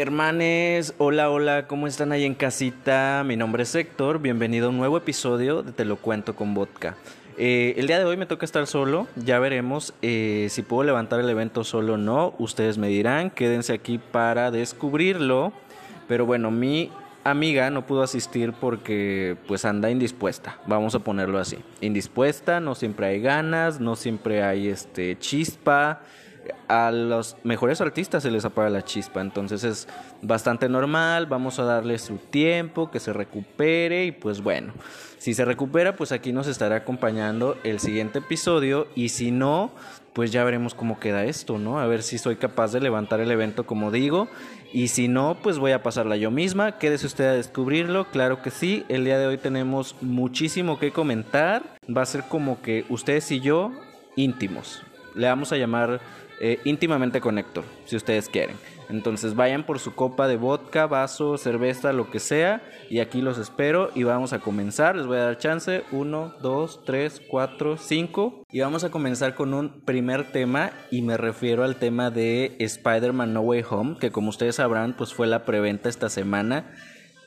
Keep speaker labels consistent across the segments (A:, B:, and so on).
A: Hermanes, hola, hola, ¿cómo están ahí en casita? Mi nombre es Héctor, bienvenido a un nuevo episodio de Te lo cuento con vodka. Eh, el día de hoy me toca estar solo, ya veremos eh, si puedo levantar el evento solo o no, ustedes me dirán, quédense aquí para descubrirlo, pero bueno, mi amiga no pudo asistir porque pues anda indispuesta, vamos a ponerlo así, indispuesta, no siempre hay ganas, no siempre hay este chispa, a los mejores artistas se les apaga la chispa, entonces es bastante normal, vamos a darle su tiempo, que se recupere y pues bueno, si se recupera pues aquí nos estará acompañando el siguiente episodio y si no, pues ya veremos cómo queda esto, ¿no? A ver si soy capaz de levantar el evento como digo y si no, pues voy a pasarla yo misma, quédese usted a descubrirlo, claro que sí, el día de hoy tenemos muchísimo que comentar, va a ser como que ustedes y yo íntimos, le vamos a llamar eh, íntimamente con Héctor, si ustedes quieren. Entonces vayan por su copa de vodka, vaso, cerveza, lo que sea, y aquí los espero y vamos a comenzar. Les voy a dar chance. Uno, dos, tres, cuatro, cinco. Y vamos a comenzar con un primer tema y me refiero al tema de Spider-Man No Way Home, que como ustedes sabrán, pues fue la preventa esta semana.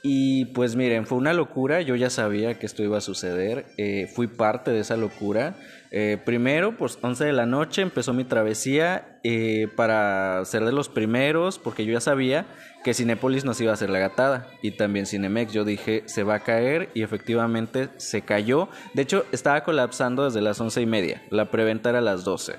A: Y pues miren, fue una locura, yo ya sabía que esto iba a suceder, eh, fui parte de esa locura. Eh, primero, pues 11 de la noche empezó mi travesía eh, para ser de los primeros, porque yo ya sabía que Cinepolis nos iba a hacer la gatada y también Cinemex. Yo dije, se va a caer y efectivamente se cayó. De hecho, estaba colapsando desde las once y media, la preventa era a las 12.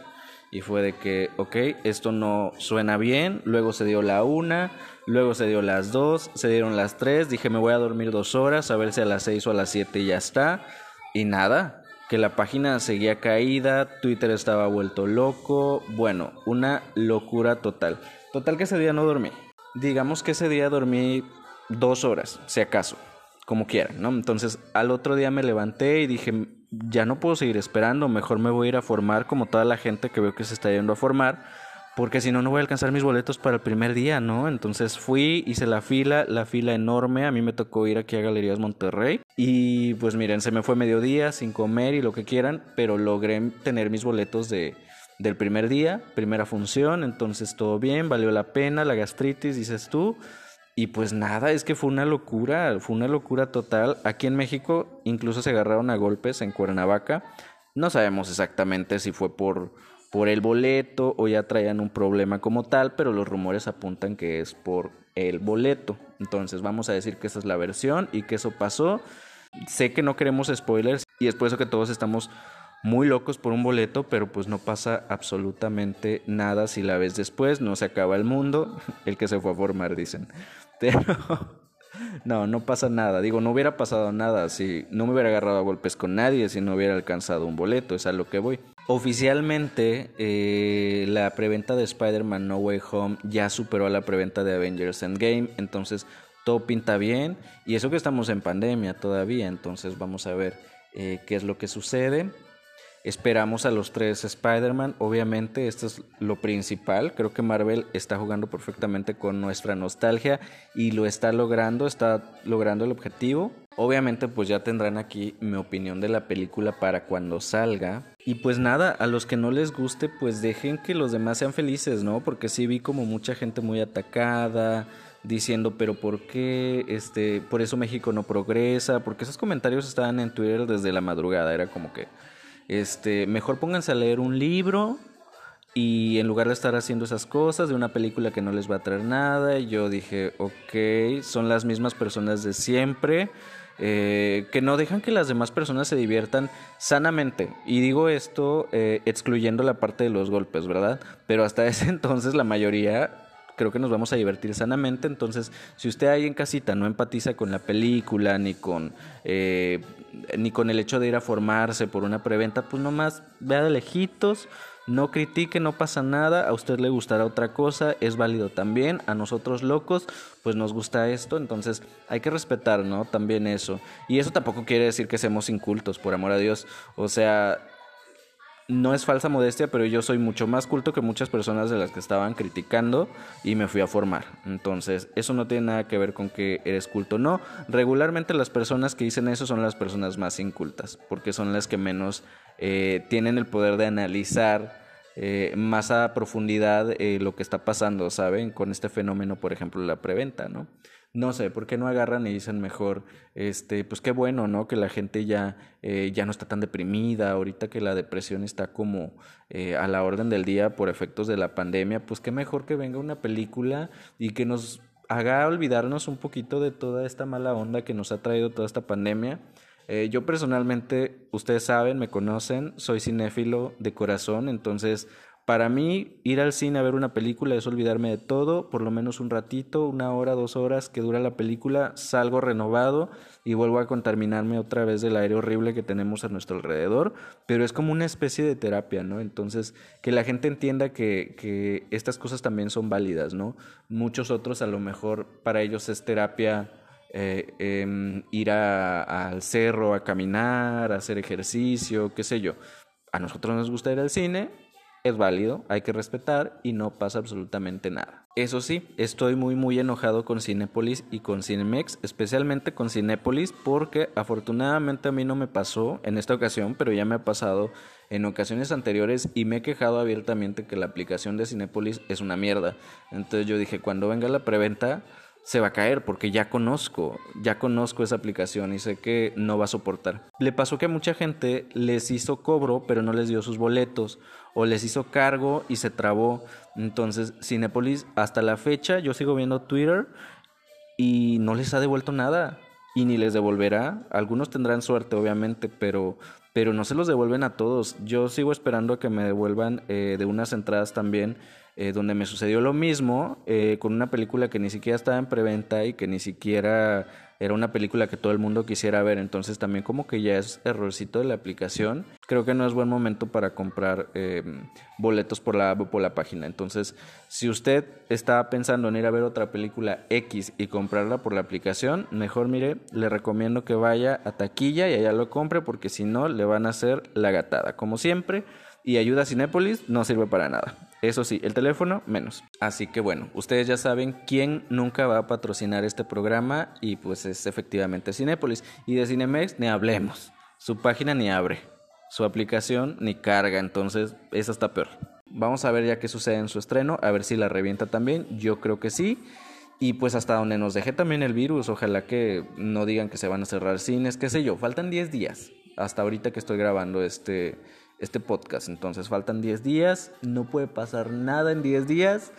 A: Y fue de que, ok, esto no suena bien, luego se dio la una Luego se dio las 2, se dieron las 3, dije me voy a dormir dos horas, a ver si a las 6 o a las 7 ya está. Y nada, que la página seguía caída, Twitter estaba vuelto loco, bueno, una locura total. Total que ese día no dormí. Digamos que ese día dormí dos horas, si acaso, como quieran, ¿no? Entonces al otro día me levanté y dije, ya no puedo seguir esperando, mejor me voy a ir a formar como toda la gente que veo que se está yendo a formar porque si no, no voy a alcanzar mis boletos para el primer día, ¿no? Entonces fui, hice la fila, la fila enorme, a mí me tocó ir aquí a Galerías Monterrey y pues miren, se me fue mediodía sin comer y lo que quieran, pero logré tener mis boletos de, del primer día, primera función, entonces todo bien, valió la pena, la gastritis, dices tú. Y pues nada, es que fue una locura, fue una locura total. Aquí en México incluso se agarraron a golpes en Cuernavaca. No sabemos exactamente si fue por por el boleto o ya traían un problema como tal, pero los rumores apuntan que es por el boleto. Entonces vamos a decir que esa es la versión y que eso pasó. Sé que no queremos spoilers y es por eso que todos estamos muy locos por un boleto, pero pues no pasa absolutamente nada si la ves después, no se acaba el mundo, el que se fue a formar dicen. Pero no, no pasa nada. Digo, no hubiera pasado nada si no me hubiera agarrado a golpes con nadie, si no hubiera alcanzado un boleto, es a lo que voy. Oficialmente, eh, la preventa de Spider-Man No Way Home ya superó a la preventa de Avengers Endgame, entonces todo pinta bien. Y eso que estamos en pandemia todavía, entonces vamos a ver eh, qué es lo que sucede. Esperamos a los tres Spider-Man, obviamente esto es lo principal, creo que Marvel está jugando perfectamente con nuestra nostalgia y lo está logrando, está logrando el objetivo. Obviamente pues ya tendrán aquí mi opinión de la película para cuando salga. Y pues nada, a los que no les guste pues dejen que los demás sean felices, ¿no? Porque sí vi como mucha gente muy atacada, diciendo, pero ¿por qué? Este, por eso México no progresa, porque esos comentarios estaban en Twitter desde la madrugada, era como que este, mejor pónganse a leer un libro y en lugar de estar haciendo esas cosas de una película que no les va a traer nada, yo dije, ok, son las mismas personas de siempre. Eh, que no dejan que las demás personas se diviertan sanamente. Y digo esto eh, excluyendo la parte de los golpes, ¿verdad? Pero hasta ese entonces la mayoría creo que nos vamos a divertir sanamente. Entonces, si usted ahí en casita no empatiza con la película, ni con, eh, ni con el hecho de ir a formarse por una preventa, pues nomás vea de lejitos, no critique, no pasa nada, a usted le gustará otra cosa, es válido también, a nosotros locos, pues nos gusta esto, entonces hay que respetar, ¿no? También eso. Y eso tampoco quiere decir que seamos incultos, por amor a Dios. O sea, no es falsa modestia, pero yo soy mucho más culto que muchas personas de las que estaban criticando y me fui a formar. Entonces, eso no tiene nada que ver con que eres culto. No, regularmente las personas que dicen eso son las personas más incultas, porque son las que menos eh, tienen el poder de analizar eh, más a profundidad eh, lo que está pasando, ¿saben? Con este fenómeno, por ejemplo, la preventa, ¿no? No sé, ¿por qué no agarran y dicen mejor, este, pues qué bueno, ¿no? Que la gente ya, eh, ya no está tan deprimida, ahorita que la depresión está como a la orden del día por efectos de la pandemia, pues qué mejor que venga una película y que nos haga olvidarnos un poquito de toda esta mala onda que nos ha traído toda esta pandemia eh, yo personalmente, ustedes saben, me conocen, soy cinéfilo de corazón, entonces para mí ir al cine a ver una película es olvidarme de todo, por lo menos un ratito, una hora, dos horas que dura la película, salgo renovado y vuelvo a contaminarme otra vez del aire horrible que tenemos a nuestro alrededor, pero es como una especie de terapia, ¿no? Entonces, que la gente entienda que, estas cosas también son válidas, ¿no? Muchos otros a lo mejor para ellos es terapia eh, em, ir al cerro a caminar, a hacer ejercicio, qué sé yo. A nosotros nos gusta ir al cine, es válido, hay que respetar y no pasa absolutamente nada. Eso sí, estoy muy muy enojado con Cinépolis y con Cinemex, especialmente con Cinépolis porque afortunadamente a mí no me pasó en esta ocasión, pero ya me ha pasado en ocasiones anteriores y me he quejado abiertamente que la aplicación de Cinépolis es una mierda. Entonces yo dije, cuando venga la preventa, se va a caer porque ya conozco, ya conozco esa aplicación y sé que no va a soportar. Le pasó que a mucha gente les hizo cobro pero no les dio sus boletos o les hizo cargo y se trabó. Entonces, Cinepolis hasta la fecha yo sigo viendo Twitter y no les ha devuelto nada y ni les devolverá. Algunos tendrán suerte obviamente, pero pero no se los devuelven a todos. Yo sigo esperando a que me devuelvan eh, de unas entradas también eh, donde me sucedió lo mismo eh, con una película que ni siquiera estaba en preventa y que ni siquiera era una película que todo el mundo quisiera ver. Entonces también como que ya es errorcito de la aplicación. Creo que no es buen momento para comprar em, boletos por la por la página. Entonces, si usted está pensando en ir a ver otra película X y comprarla por la aplicación, mejor mire, le recomiendo que vaya a taquilla y allá lo compre porque si no le van a hacer la gatada. Como siempre, y ayuda a Cinépolis no sirve para nada. Eso sí, el teléfono menos. Así que bueno, ustedes ya saben quién nunca va a patrocinar este programa y pues es efectivamente Cinépolis. Y de Cinemex ni hablemos. Su página ni abre, su aplicación ni carga, entonces esa está peor. Vamos a ver ya qué sucede en su estreno, a ver si la revienta también. Yo creo que sí. Y pues hasta donde nos deje también el virus, ojalá que no digan que se van a cerrar cines, qué sé yo, faltan 10 días hasta ahorita que estoy grabando este este podcast. Entonces faltan 10 días, no puede pasar nada en 10 días.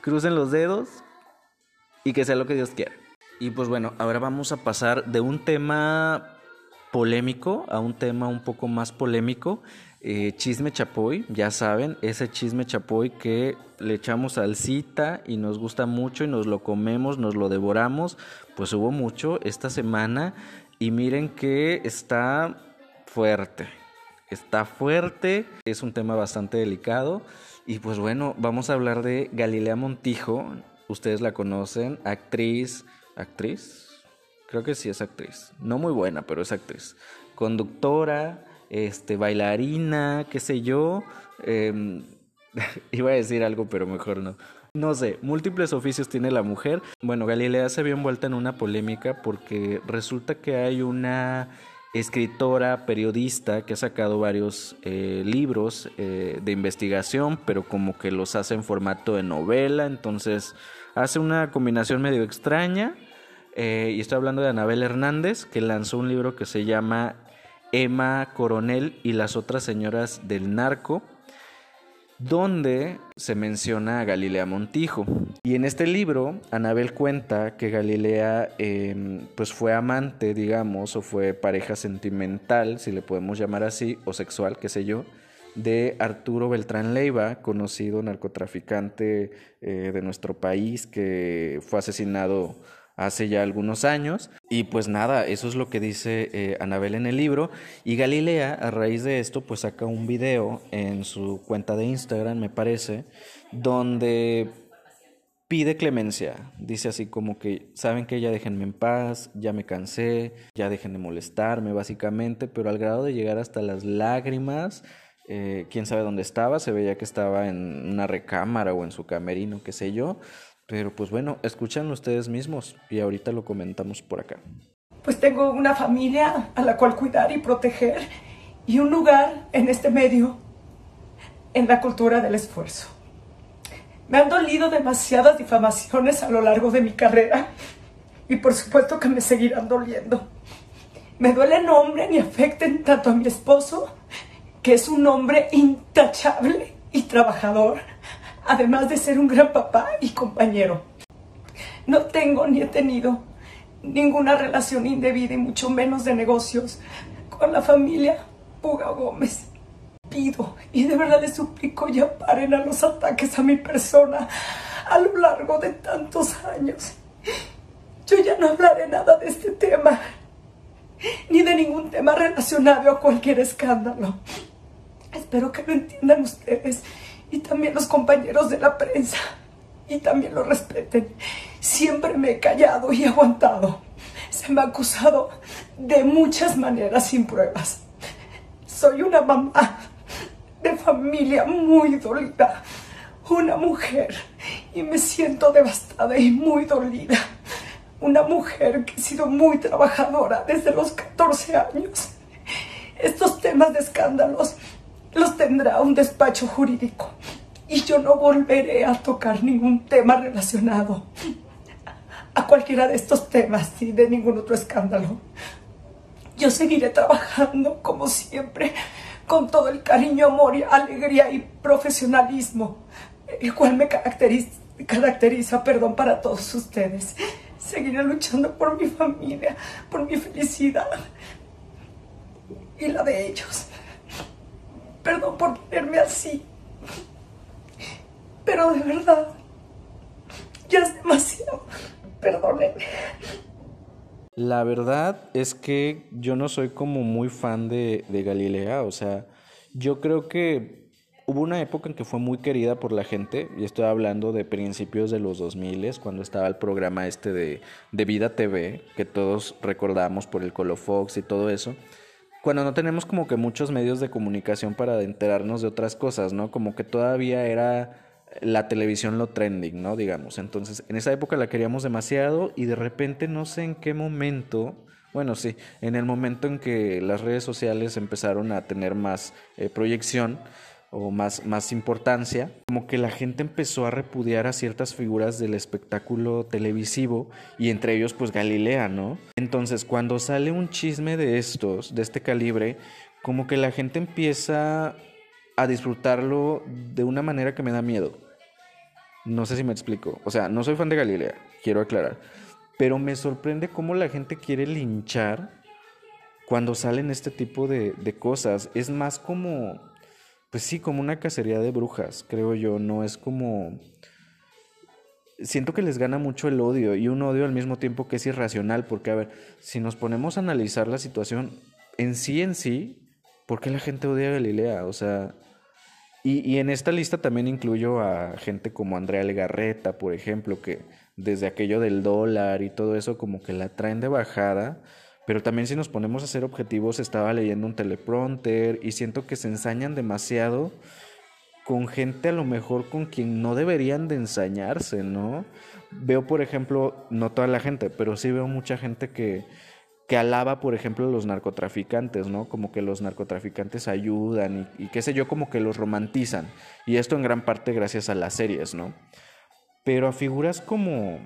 A: Crucen los dedos y que sea lo que Dios quiera. Y pues bueno, ahora vamos a pasar de un tema polémico a un tema un poco más polémico. Eh, chisme chapoy, ya saben, ese chisme chapoy que le echamos salsita y nos gusta mucho y nos lo comemos, nos lo devoramos. Pues hubo mucho esta semana y miren que está fuerte está fuerte, es un tema bastante delicado. Y pues bueno, vamos a hablar de Galilea Montijo. Ustedes la conocen, actriz, actriz, creo que sí es actriz, no muy buena, pero es actriz, conductora, este, bailarina, qué sé yo. Em, iba a decir algo, pero mejor no. No sé, múltiples oficios tiene la mujer. Bueno, Galilea se vio envuelta en una polémica porque resulta que hay una escritora, periodista que ha sacado varios eh, libros eh, de investigación, pero como que los hace en formato de novela, entonces hace una combinación medio extraña. Eh, y estoy hablando de Anabel Hernández, que lanzó un libro que se llama Emma Coronel y las otras señoras del narco donde se menciona a Galilea Montijo. Y en este libro, Anabel cuenta que Galilea em, pues fue amante, digamos, o fue pareja sentimental, si le podemos llamar así, o sexual, qué sé yo, de Arturo Beltrán Leiva, conocido narcotraficante eh, de nuestro país que fue asesinado hace ya algunos años. Y pues nada, eso es lo que dice eh, Anabel en el libro. Y Galilea, a raíz de esto, pues saca un video en su cuenta de Instagram, me parece, donde pide clemencia. Dice así como que, saben que ya déjenme en paz, ya me cansé, ya dejen de molestarme, básicamente, pero al grado de llegar hasta las lágrimas. Eh, quién sabe dónde estaba, se veía que estaba en una recámara o en su camerino, qué sé yo, pero pues bueno, escuchan ustedes mismos y ahorita lo comentamos por acá.
B: Pues tengo una familia a la cual cuidar y proteger y un lugar en este medio en la cultura del esfuerzo. Me han dolido demasiadas difamaciones a lo largo de mi carrera y por supuesto que me seguirán doliendo. Me duele nombre ni afecten tanto a mi esposo, que es un hombre intachable y trabajador, además de ser un gran papá y compañero. No tengo ni he tenido ninguna relación indebida y mucho menos de negocios con la familia Puga Gómez. Pido y de verdad les suplico ya paren a los ataques a mi persona a lo largo de tantos años. Yo ya no hablaré nada de este tema, ni de ningún tema relacionado a cualquier escándalo. Espero que lo entiendan ustedes y también los compañeros de la prensa y también lo respeten. Siempre me he callado y aguantado. Se me ha acusado de muchas maneras sin pruebas. Soy una mamá de familia muy dolida, una mujer y me siento devastada y muy dolida. Una mujer que ha sido muy trabajadora desde los 14 años. Estos temas de escándalos los tendrá un despacho jurídico y yo no volveré a tocar ningún tema relacionado a cualquiera de estos temas y de ningún otro escándalo. Yo seguiré trabajando como siempre, con todo el cariño, amor, y alegría y profesionalismo, el cual me caracteriza, caracteriza perdón, para todos ustedes. Seguiré luchando por mi familia, por mi felicidad y la de ellos. Perdón por ponerme así. Pero de verdad, ya es demasiado. Perdónenme.
A: La verdad es que yo no soy como muy fan de, Galilea, o sea, yo creo que hubo una época en que fue muy querida por la gente, y estoy hablando de principios de los 2000, cuando estaba el programa este de, de Vida TV, que todos recordamos por el Colofox y todo eso, cuando no tenemos como que muchos medios de comunicación para enterarnos de otras cosas, ¿no? Como que todavía era la televisión lo trending, ¿no? Digamos. Entonces, en esa época la queríamos demasiado y de repente no sé en qué momento, bueno, sí, en el momento en que las redes sociales empezaron a tener más eh, proyección o más, más importancia, como que la gente empezó a repudiar a ciertas figuras del espectáculo televisivo y entre ellos pues Galilea, ¿no? Entonces, cuando sale un chisme de estos, de este calibre, como que la gente empieza a disfrutarlo de una manera que me da miedo. No sé si me explico. O sea, no soy fan de Galilea, quiero aclarar. Pero me sorprende cómo la gente quiere linchar cuando salen este tipo de, de cosas. Es más como, pues sí, como una cacería de brujas, creo yo. No es como... Siento que les gana mucho el odio y un odio al mismo tiempo que es irracional, porque a ver, si nos ponemos a analizar la situación en sí en sí, ¿por qué la gente odia a Galilea? O sea, y, y, en esta lista también incluyo a gente como Andrea Legarreta, por ejemplo, que desde aquello del dólar y todo eso como que la traen de bajada. Pero también si nos ponemos a ser objetivos, estaba leyendo un teleprompter y siento que se ensañan demasiado con gente a lo mejor con quien no deberían de ensañarse, ¿no? Veo, por ejemplo, no toda la gente, pero sí veo mucha gente que, que alaba, por ejemplo, a los narcotraficantes, ¿no? Como que los narcotraficantes ayudan y, y, qué sé yo, como que los romantizan. Y esto en gran parte gracias a las series, ¿no? Pero a figuras como...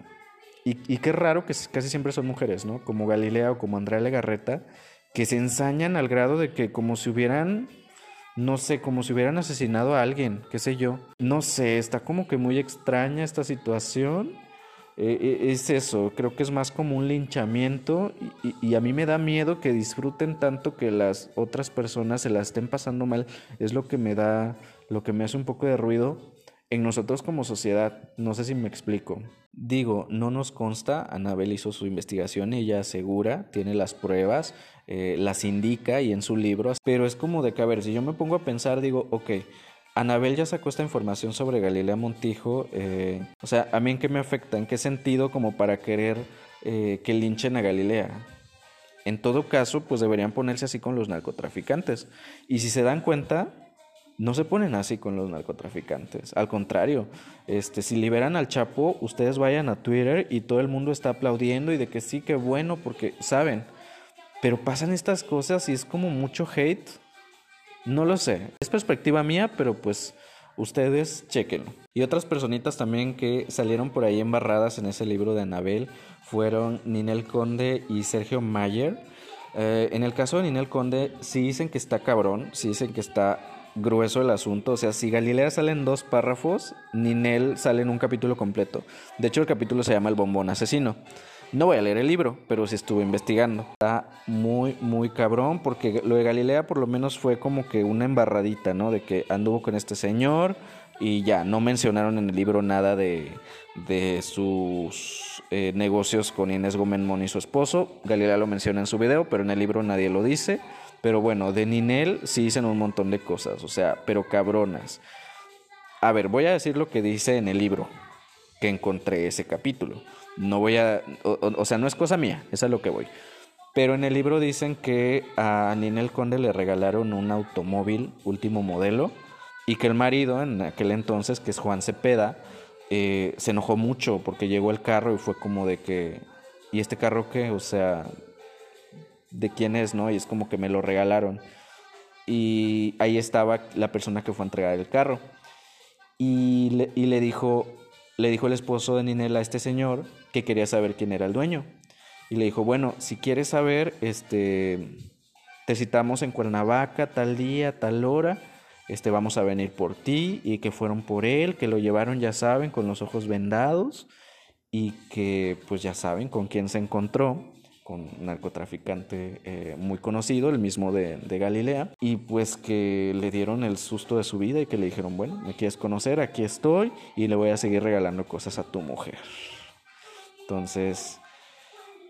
A: Y, qué raro que casi siempre son mujeres, ¿no? Como Galilea o como Andrea Legarreta, que se ensañan al grado de que como si hubieran, no sé, como si hubieran asesinado a alguien, qué sé yo. No sé, está como que muy extraña esta situación eh, es eso, creo que es más como un linchamiento y, y, a mí me da miedo que disfruten tanto que las otras personas se la estén pasando mal, es lo que me da, lo que me hace un poco de ruido en nosotros como sociedad, no sé si me explico. Digo, no nos consta, Anabel hizo su investigación, ella asegura, tiene las pruebas, eh, las indica y en su libro, pero es como de que, a ver, si yo me pongo a pensar, digo, ok, Anabel ya sacó esta información sobre Galilea Montijo. Eh, o sea, ¿a mí en qué me afecta? ¿En qué sentido como para querer eh, que linchen a Galilea? En todo caso, pues deberían ponerse así con los narcotraficantes. Y si se dan cuenta, no se ponen así con los narcotraficantes. Al contrario, este, si liberan al Chapo, ustedes vayan a Twitter y todo el mundo está aplaudiendo y de que sí, que bueno, porque saben. Pero pasan estas cosas y es como mucho hate No lo sé. Es perspectiva mía, pero pues ustedes chequenlo. Y otras personitas también que salieron por ahí embarradas en ese libro de Anabel fueron Ninel Conde y Sergio Mayer. Eh, en el caso de Ninel Conde, sí dicen que está cabrón, sí dicen que está grueso el asunto. O sea, si Galilea sale en dos párrafos, Ninel sale en un capítulo completo. De hecho, el capítulo se llama El bombón asesino. No voy a leer el libro, pero sí estuve investigando. Está muy, muy cabrón, porque lo de Galilea por lo menos fue como que una embarradita, ¿no? De que anduvo con este señor y ya, no mencionaron en el libro nada de, de sus eh, negocios con Inés Gómez Mon y su esposo. Galilea lo menciona en su video, pero en el libro nadie lo dice. Pero bueno, de Ninel sí dicen un montón de cosas, o sea, pero cabronas. A ver, voy a decir lo que dice en el libro que encontré ese capítulo. No voy a, o, sea, no es cosa mía, es a lo que voy. Pero en el libro dicen que a Ninel Conde le regalaron un automóvil último modelo y que el marido en aquel entonces, que es Juan Cepeda, eh, se enojó mucho porque llegó el carro y fue como de que, ¿y este carro qué? O sea, ¿de quién es, no? Y es como que me lo regalaron. Y ahí estaba la persona que fue a entregar el carro. Y le, y le dijo, le dijo el esposo de Ninel a este señor que quería saber quién era el dueño. Y le dijo, bueno, si quieres saber, este, te citamos en Cuernavaca tal día, tal hora, este, vamos a venir por ti y que fueron por él, que lo llevaron, ya saben, con los ojos vendados y que pues ya saben con quién se encontró con un narcotraficante eh, muy conocido, el mismo de, de, Galilea, y pues que le dieron el susto de su vida y que le dijeron, bueno, me quieres conocer, aquí estoy y le voy a seguir regalando cosas a tu mujer. Entonces,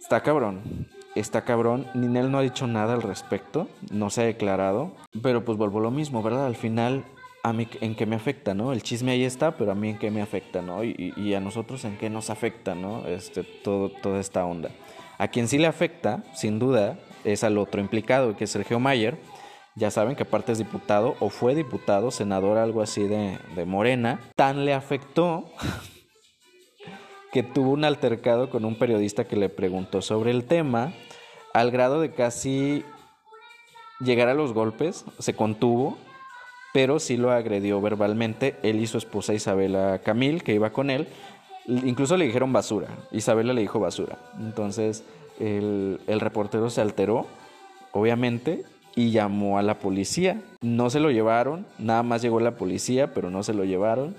A: está cabrón, está cabrón, Ninel no ha dicho nada al respecto, no se ha declarado, pero pues vuelvo lo mismo, ¿verdad? Al final a mí en qué me afecta, ¿no? El chisme ahí está, pero a mí en qué me afecta, ¿no? Y, y a nosotros en qué nos afecta, ¿no? Este, todo, toda esta onda. A quien sí le afecta, sin duda, es al otro implicado, que es Sergio Mayer. Ya saben que aparte es diputado o fue diputado, senador, algo así de, de Morena. Tan le afectó que tuvo un altercado con un periodista que le preguntó sobre el tema, al grado de casi llegar a los golpes, se contuvo, pero sí lo agredió verbalmente, él y su esposa Isabela Camil, que iba con él, Incluso le dijeron basura. Isabela le dijo basura. Entonces el, reportero se alteró, obviamente, y llamó a la policía. No se lo llevaron, nada más llegó la policía, pero no se lo llevaron.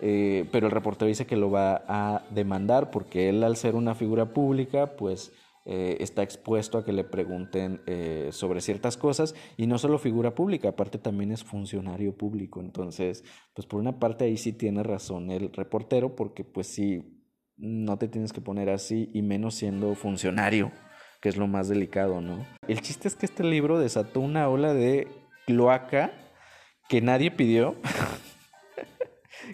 A: Eh, pero el reportero dice que lo va a demandar porque él al ser una figura pública, pues eh, está expuesto a que le pregunten eh, sobre ciertas cosas y no solo figura pública, aparte también es funcionario público. Entonces, pues por una parte ahí sí tiene razón el reportero porque pues sí, no te tienes que poner así y menos siendo funcionario, que es lo más delicado, ¿no? El chiste es que este libro desató una ola de cloaca que nadie pidió.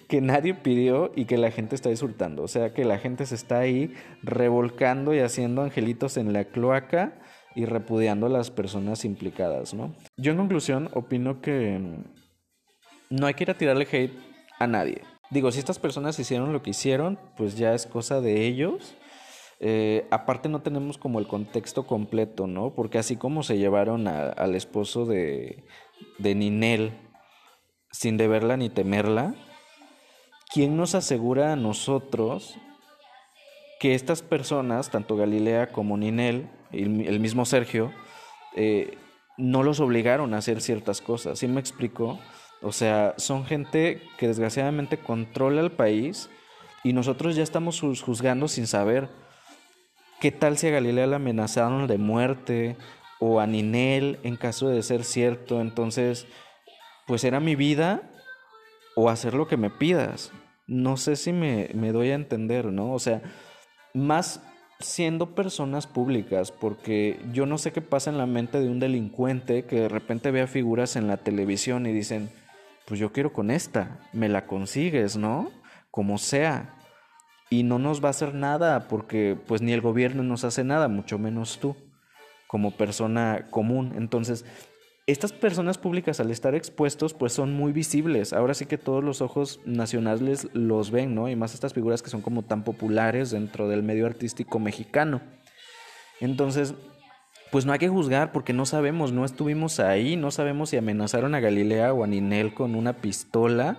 A: que nadie pidió y que la gente está disfrutando. O sea que la gente se está ahí revolcando y haciendo angelitos en la cloaca y repudiando a las personas implicadas, ¿no? Yo en conclusión opino que no hay que ir a tirarle hate a nadie. Digo, si estas personas hicieron lo que hicieron, pues ya es cosa de ellos. Eh, aparte no tenemos como el contexto completo, ¿no? Porque así como se llevaron al esposo de, de Ninel sin deberla ni temerla, ¿quién nos asegura a nosotros que estas personas, tanto Galilea como Ninel, el mismo Sergio, eh, no los obligaron a hacer ciertas cosas? ¿Sí me explico? O sea, son gente que desgraciadamente controla el país y nosotros ya estamos juzgando sin saber qué tal si a Galilea la amenazaron de muerte o a Ninel en caso de ser cierto. Entonces, pues era mi vida o hacer lo que me pidas. No sé si me, me doy a entender, ¿no? O sea, más siendo personas públicas, porque yo no sé qué pasa en la mente de un delincuente que de repente vea figuras en la televisión y dicen, pues yo quiero con esta, me la consigues, ¿no? Como sea. Y no nos va a hacer nada porque pues ni el gobierno nos hace nada, mucho menos tú, como persona común. Entonces, estas personas públicas al estar expuestos pues son muy visibles. Ahora sí que todos los ojos nacionales los ven, ¿no? Y más estas figuras que son como tan populares dentro del medio artístico mexicano. Entonces, pues no hay que juzgar porque no sabemos, no estuvimos ahí, no sabemos si amenazaron a Galilea o a Ninel con una pistola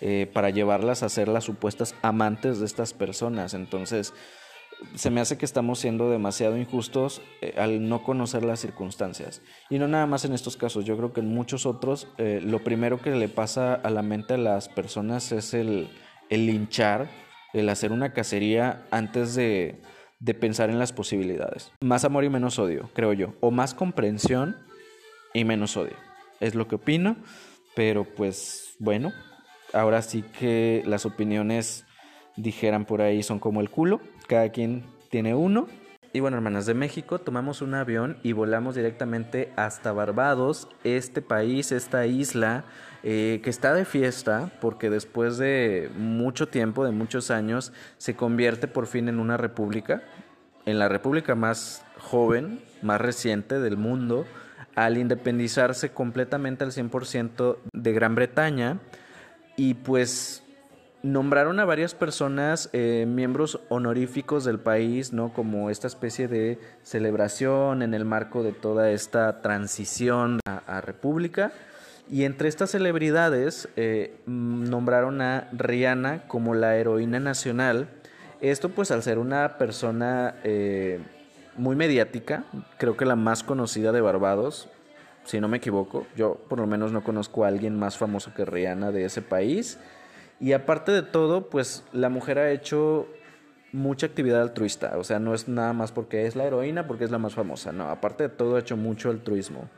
A: eh, para llevarlas a ser las supuestas amantes de estas personas. Entonces, se me hace que estamos siendo demasiado injustos eh, al no conocer las circunstancias. Y no nada más en estos casos, yo creo que en muchos otros eh, lo primero que le pasa a la mente a las personas es el, el linchar, el hacer una cacería antes de, de pensar en las posibilidades. Más amor y menos odio, creo yo. O más comprensión y menos odio. Es lo que opino, pero pues bueno, ahora sí que las opiniones dijeran por ahí son como el culo, cada quien tiene uno. Y bueno, hermanas, de México tomamos un avión y volamos directamente hasta Barbados, este país, esta isla eh, que está de fiesta porque después de mucho tiempo, de muchos años, se convierte por fin en una república, en la república más joven, más reciente del mundo, al independizarse completamente al 100% de Gran Bretaña y pues nombraron a varias personas eh, miembros honoríficos del país, ¿no? Como esta especie de celebración en el marco de toda esta transición a, república. Y entre estas celebridades eh, nombraron a Rihanna como la heroína nacional. Esto pues al ser una persona eh, muy mediática, creo que la más conocida de Barbados, si no me equivoco. Yo por lo menos no conozco a alguien más famoso que Rihanna de ese país. Y aparte de todo, pues la mujer ha hecho mucha actividad altruista. O sea, no es nada más porque es la heroína, porque es la más famosa. No, aparte de todo, ha hecho mucho altruismo.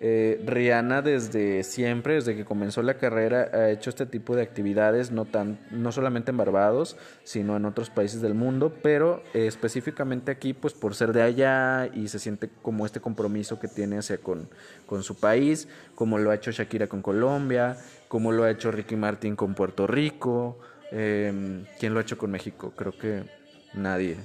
A: Eh, Rihanna desde siempre, desde que comenzó la carrera, ha hecho este tipo de actividades, no, tan, no solamente en Barbados, sino en otros países del mundo, pero eh, específicamente aquí, pues por ser de allá y se siente como este compromiso que tiene hacia con, con su país, como lo ha hecho Shakira con Colombia, como lo ha hecho Ricky Martin con Puerto Rico, eh, ¿quién lo ha hecho con México? Creo que nadie.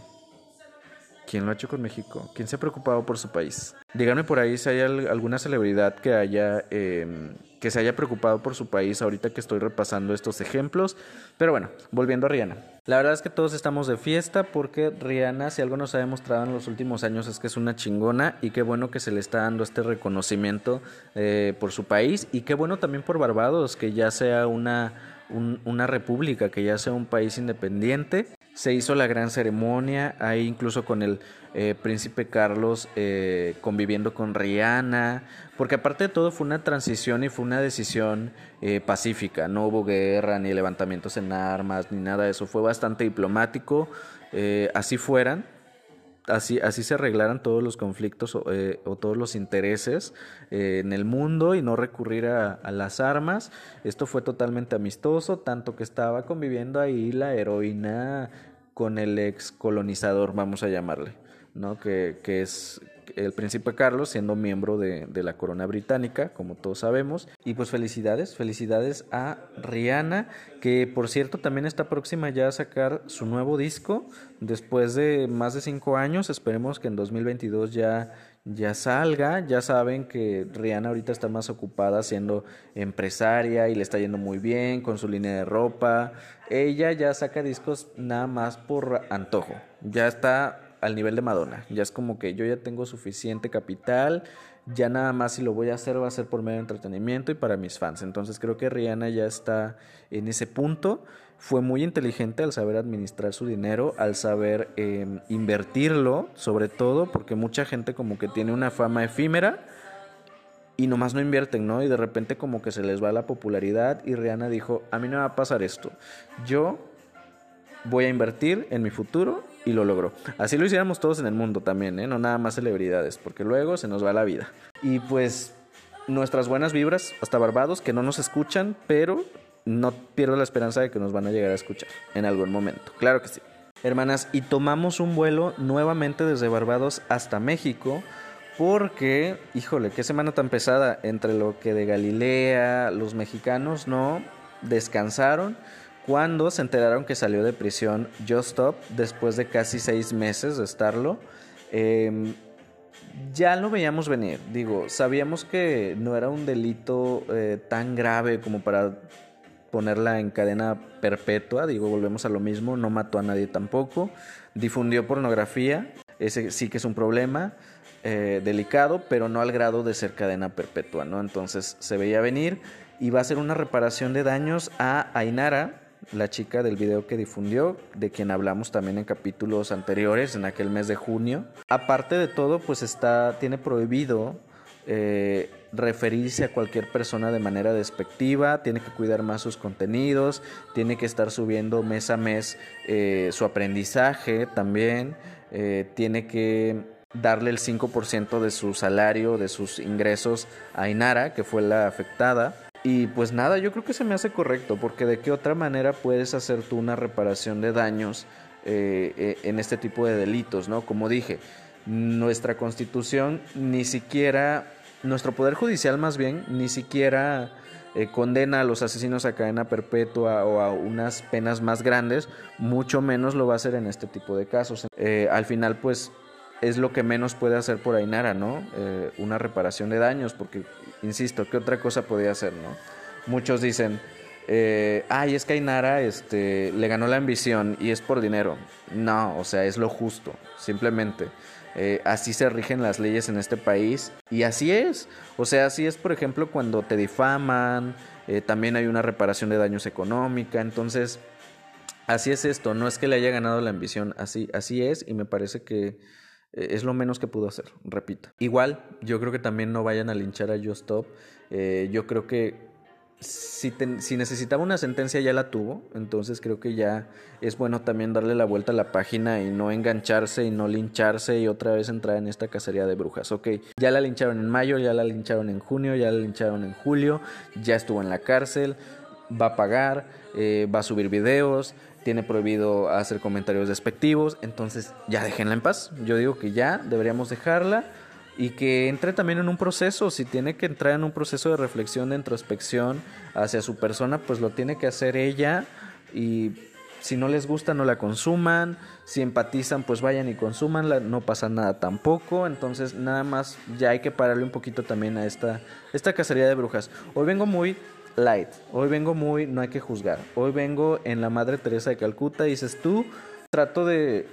A: ¿Quién lo ha hecho con México? ¿Quién se ha preocupado por su país? Díganme por ahí si hay alguna celebridad que haya em, que se haya preocupado por su país ahorita que estoy repasando estos ejemplos. Pero bueno, volviendo a Rihanna. La verdad es que todos estamos de fiesta porque Rihanna, si algo nos ha demostrado en los últimos años, es que es una chingona y qué bueno que se le está dando este reconocimiento eh, por su país y qué bueno también por Barbados, que ya sea una, una república, que ya sea un país independiente se hizo la gran ceremonia, ahí incluso con el eh, príncipe Carlos eh, conviviendo con Rihanna, porque aparte de todo fue una transición y fue una decisión eh, pacífica, no hubo guerra ni levantamientos en armas ni nada de eso, fue bastante diplomático, así fueran, así, así se arreglaran todos los conflictos o, eh, todos los intereses eh, en el mundo y no recurrir a, las armas. Esto fue totalmente amistoso, tanto que estaba conviviendo ahí la heroína con el ex colonizador, vamos a llamarle, ¿no? Que, que es el príncipe Carlos siendo miembro de, la corona británica, como todos sabemos. Y pues felicidades, felicidades a Rihanna, que por cierto también está próxima ya a sacar su nuevo disco después de más de cinco años. Esperemos que en 2022 ya, ya salga. Ya saben que Rihanna ahorita está más ocupada siendo empresaria y le está yendo muy bien con su línea de ropa. Ella ya saca discos nada más por antojo. Ya está al nivel de Madonna. Ya es como que yo ya tengo suficiente capital, ya nada más si lo voy a hacer va a ser por medio de entretenimiento y para mis fans. Entonces creo que Rihanna ya está en ese punto. Fue muy inteligente al saber administrar su dinero, al saber em, invertirlo, sobre todo porque mucha gente como que tiene una fama efímera y nomás no invierten, ¿no? Y de repente como que se les va la popularidad y Rihanna dijo, a mí no me va a pasar esto. Yo voy a invertir en mi futuro y lo logró. Así lo hiciéramos todos en el mundo también, ¿eh? no nada más celebridades, porque luego se nos va la vida. Y pues nuestras buenas vibras hasta Barbados, que no nos escuchan, pero no pierdo la esperanza de que nos van a llegar a escuchar en algún momento. Claro que sí. Hermanas, y tomamos un vuelo nuevamente desde Barbados hasta México. Porque, híjole, qué semana tan pesada entre lo que de Galilea, los mexicanos no descansaron cuando se enteraron que salió de prisión Just Stop después de casi seis meses de estarlo. Em, ya lo veíamos venir, digo, sabíamos que no era un delito eh, tan grave como para ponerla en cadena perpetua, digo, volvemos a lo mismo, no mató a nadie tampoco, difundió pornografía, ese sí que es un problema, eh, delicado, pero no al grado de ser cadena perpetua, ¿no? Entonces se veía venir y va a ser una reparación de daños a Ainara, la chica del video que difundió, de quien hablamos también en capítulos anteriores, en aquel mes de junio. Aparte de todo, pues está, tiene prohibido eh, referirse a cualquier persona de manera despectiva, tiene que cuidar más sus contenidos, tiene que estar subiendo mes a mes eh, su aprendizaje también, eh, tiene que darle el 5% de su salario, de sus ingresos a Inara, que fue la afectada. Y pues nada, yo creo que se me hace correcto, porque de qué otra manera puedes hacer tú una reparación de daños en este tipo de delitos, ¿no? Como dije, nuestra constitución ni siquiera, nuestro poder judicial más bien, ni siquiera eh, condena a los asesinos a cadena perpetua o a unas penas más grandes, mucho menos lo va a hacer en este tipo de casos. Eh, al final, pues es lo que menos puede hacer por Ainara, ¿no? Eh, una reparación de daños, porque, insisto, ¿qué otra cosa podía hacer, no? Muchos dicen, ay, es que Ainara este, le ganó la ambición y es por dinero. No, o sea, es lo justo, simplemente. Eh, así se rigen las leyes en este país y así es. O sea, así es, por ejemplo, cuando te difaman, eh, también hay una reparación de daños económica. Entonces, así es esto. No es que le haya ganado la ambición, así, así es y me parece que eh, es lo menos que pudo hacer, repito. Igual, yo creo que también no vayan a linchar a Just Stop. yo creo que si, si, necesitaba una sentencia ya la tuvo, entonces creo que ya es bueno también darle la vuelta a la página y no engancharse y no lincharse y otra vez entrar en esta cacería de brujas. Ok, ya la lincharon en mayo, ya la lincharon en junio, ya la lincharon en julio, ya estuvo en la cárcel, va a pagar, eh, va a subir videos, tiene prohibido hacer comentarios despectivos, entonces ya déjenla en paz. Yo digo que ya deberíamos dejarla y que entre también en un proceso, si tiene que entrar en un proceso de reflexión, de introspección hacia su persona, pues lo tiene que hacer ella y si no les gusta no la consuman, si empatizan pues vayan y consumanla, no pasa nada tampoco, entonces nada más ya hay que pararle un poquito también a esta, esta cacería de brujas. Hoy vengo muy light, hoy vengo muy no hay que juzgar, hoy vengo en la Madre Teresa de Calcuta, dices tú, trato de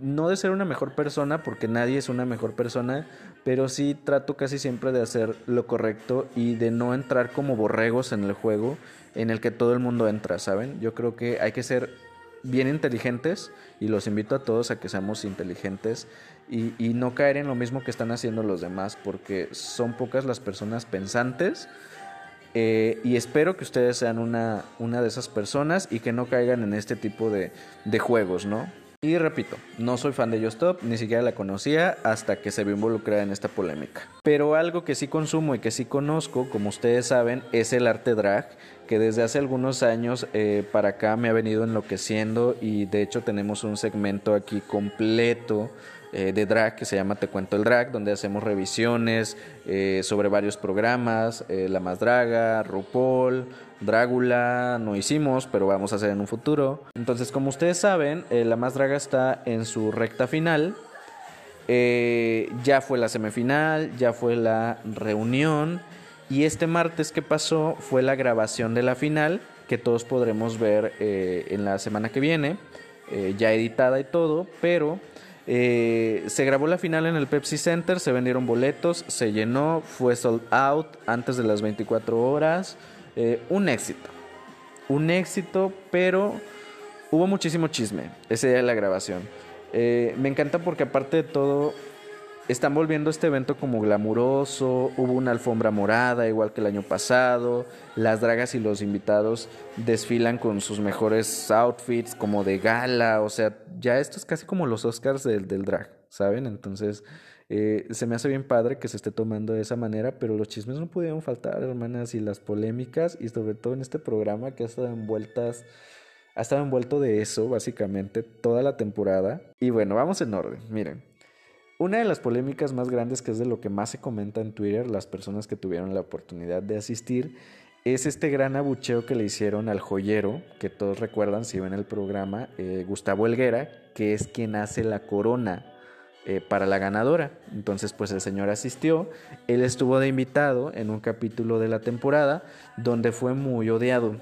A: no de ser una mejor persona, porque nadie es una mejor persona, pero sí trato casi siempre de hacer lo correcto y de no entrar como borregos en el juego en el que todo el mundo entra, ¿saben? Yo creo que hay que ser bien inteligentes y los invito a todos a que seamos inteligentes y, no caer en lo mismo que están haciendo los demás, porque son pocas las personas pensantes. Eh, y espero que ustedes sean una, una de esas personas y que no caigan en este tipo de, de juegos, ¿no? Y repito, no soy fan de Just ni siquiera la conocía hasta que se vio involucrada en esta polémica. Pero algo que sí consumo y que sí conozco, como ustedes saben, es el arte drag, que desde hace algunos años eh, para acá me ha venido enloqueciendo y de hecho tenemos un segmento aquí completo eh, de drag que se llama Te Cuento el Drag, donde hacemos revisiones eh, sobre varios programas, La Más Draga, RuPaul, Drácula, no hicimos, pero vamos a hacer en un futuro. Entonces, como ustedes saben, La Más Draga está en su recta final. ya fue la semifinal, ya fue la reunión. Y este martes que pasó fue la grabación de la final, que todos podremos ver en la semana que viene, ya editada y todo, pero eh, se grabó la final en el Pepsi Center, se vendieron boletos, se llenó, fue sold out antes de las 24 horas. Eh, un éxito. Un éxito, pero hubo muchísimo chisme ese día de la grabación. Eh, me encanta porque aparte de todo, están volviendo este evento como glamuroso, hubo una alfombra morada igual que el año pasado, las dragas y los invitados desfilan con sus mejores outfits como de gala, o sea, ya esto es casi como los Oscars del, del drag, ¿saben? Entonces, eh, se me hace bien padre que se esté tomando de esa manera, pero los chismes no pudieron faltar, hermanas, y las polémicas, y sobre todo en este programa que ha estado envueltas ha estado envuelto de eso, básicamente, toda la temporada. Y bueno, vamos en orden. Miren, una de las polémicas más grandes, que es de lo que más se comenta en Twitter, las personas que tuvieron la oportunidad de asistir, es este gran abucheo que le hicieron al joyero, que todos recuerdan si ven el programa, eh, Gustavo Helguera, que es quien hace la corona eh, para la ganadora. Entonces, pues el señor asistió, él estuvo de invitado en un capítulo de la temporada donde fue muy odiado.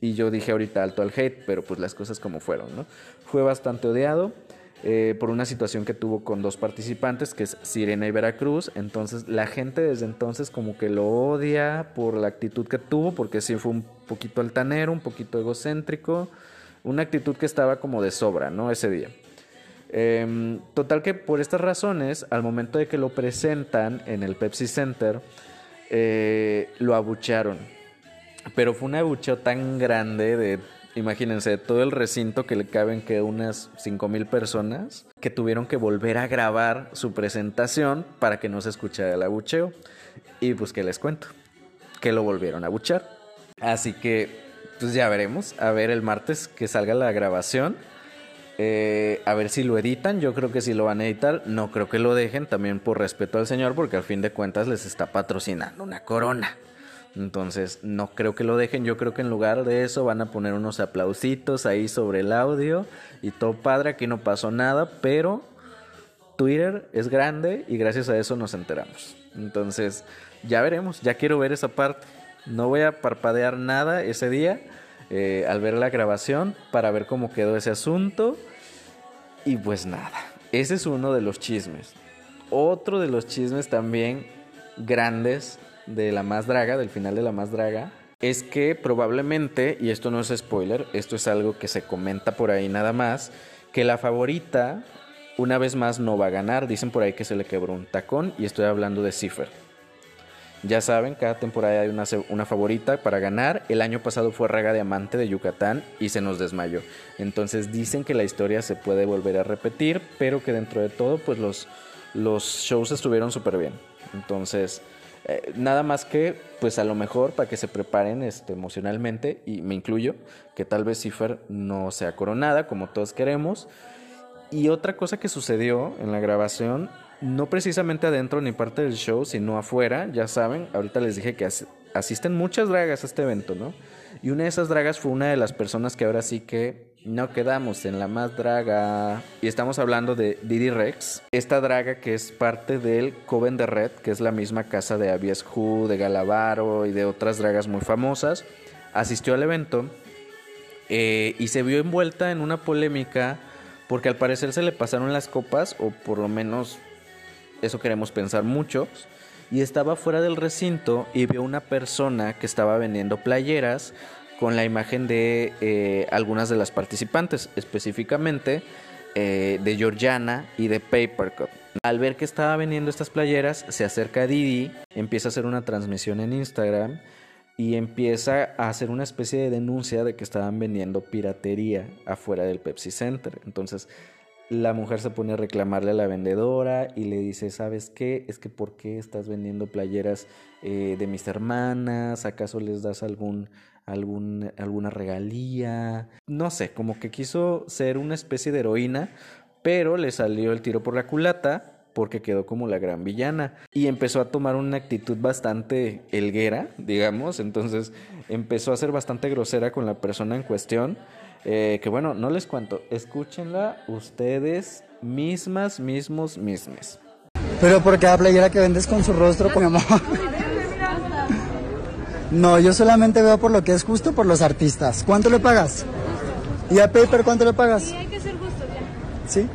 A: Y yo dije ahorita alto al hate, pero pues las cosas como fueron, ¿no? Fue bastante odiado. Eh, por una situación que tuvo con dos participantes, que es Sirena y Veracruz. Entonces la gente desde entonces como que lo odia por la actitud que tuvo, porque sí fue un poquito altanero, un poquito egocéntrico, una actitud que estaba como de sobra, ¿no? Ese día. Em, total que por estas razones, al momento de que lo presentan en el Pepsi Center, eh, lo abuchearon. Pero fue un abucheo tan grande de Imagínense, todo el recinto que le caben que unas mil personas que tuvieron que volver a grabar su presentación para que no se escuchara el abucheo. Y pues que les cuento, que lo volvieron a abuchar. Así que pues ya veremos, a ver el martes que salga la grabación. Eh, a ver si lo editan, yo creo que si lo van a editar, no creo que lo dejen, también por respeto al señor, porque al fin de cuentas les está patrocinando una corona. Entonces, no creo que lo dejen. Yo creo que en lugar de eso van a poner unos aplausitos ahí sobre el audio y todo padre. Aquí no pasó nada, pero Twitter es grande y gracias a eso nos enteramos. Entonces, ya veremos. Ya quiero ver esa parte. No voy a parpadear nada ese día eh, al ver la grabación para ver cómo quedó ese asunto. Y pues nada, ese es uno de los chismes. Otro de los chismes también grandes de la más draga, del final de la más draga, es que probablemente, y esto no es spoiler, esto es algo que se comenta por ahí nada más, que la favorita una vez más no va a ganar. Dicen por ahí que se le quebró un tacón y estoy hablando de Cipher. Ya saben, cada temporada hay una, una, favorita para ganar. El año pasado fue Raga Diamante de Yucatán y se nos desmayó. Entonces dicen que la historia se puede volver a repetir, pero que dentro de todo, pues los, los shows estuvieron súper bien. Entonces, eh, nada más que, pues a lo mejor para que se preparen este, emocionalmente, y me incluyo, que tal vez Cipher no sea coronada como todos queremos. Y otra cosa que sucedió en la grabación, no precisamente adentro ni parte del show, sino afuera, ya saben, ahorita les dije que asisten muchas dragas a este evento, ¿no? Y una de esas dragas fue una de las personas que ahora sí que no quedamos en la más draga. Y estamos hablando de Didi Rex. Esta draga que es parte del Coven de Red, que es la misma casa de Abies Hu, de Galavaro y de otras dragas muy famosas. Asistió al evento eh, y se vio envuelta en una polémica porque al parecer se le pasaron las copas, o por lo menos eso queremos pensar muchos. Y estaba fuera del recinto y vio una persona que estaba vendiendo playeras con la imagen de eh, algunas de las participantes, específicamente eh, de Georgiana y de Papercut. Al ver que estaba vendiendo estas playeras, se acerca a Didi, empieza a hacer una transmisión en Instagram y empieza a hacer una especie de denuncia de que estaban vendiendo piratería afuera del Pepsi Center. Entonces la mujer se pone a reclamarle a la vendedora y le dice, ¿sabes qué? Es que ¿por qué estás vendiendo playeras eh, de mis hermanas? ¿Acaso les das algún algún, alguna regalía, no sé, como que quiso ser una especie de heroína, pero le salió el tiro por la culata porque quedó como la gran villana y empezó a tomar una actitud bastante elguera, digamos, entonces empezó a ser bastante grosera con la persona en cuestión, eh, que bueno, no les cuento, escúchenla ustedes mismas, mismos, mismes.
C: Pero por cada playera que vendes con su rostro, con amor. No, yo solamente veo por lo que es justo por los artistas. ¿Cuánto le pagas? ¿Y a Paper cuánto le pagas?
D: Sí, hay que ser justo ya.
C: ¿Sí?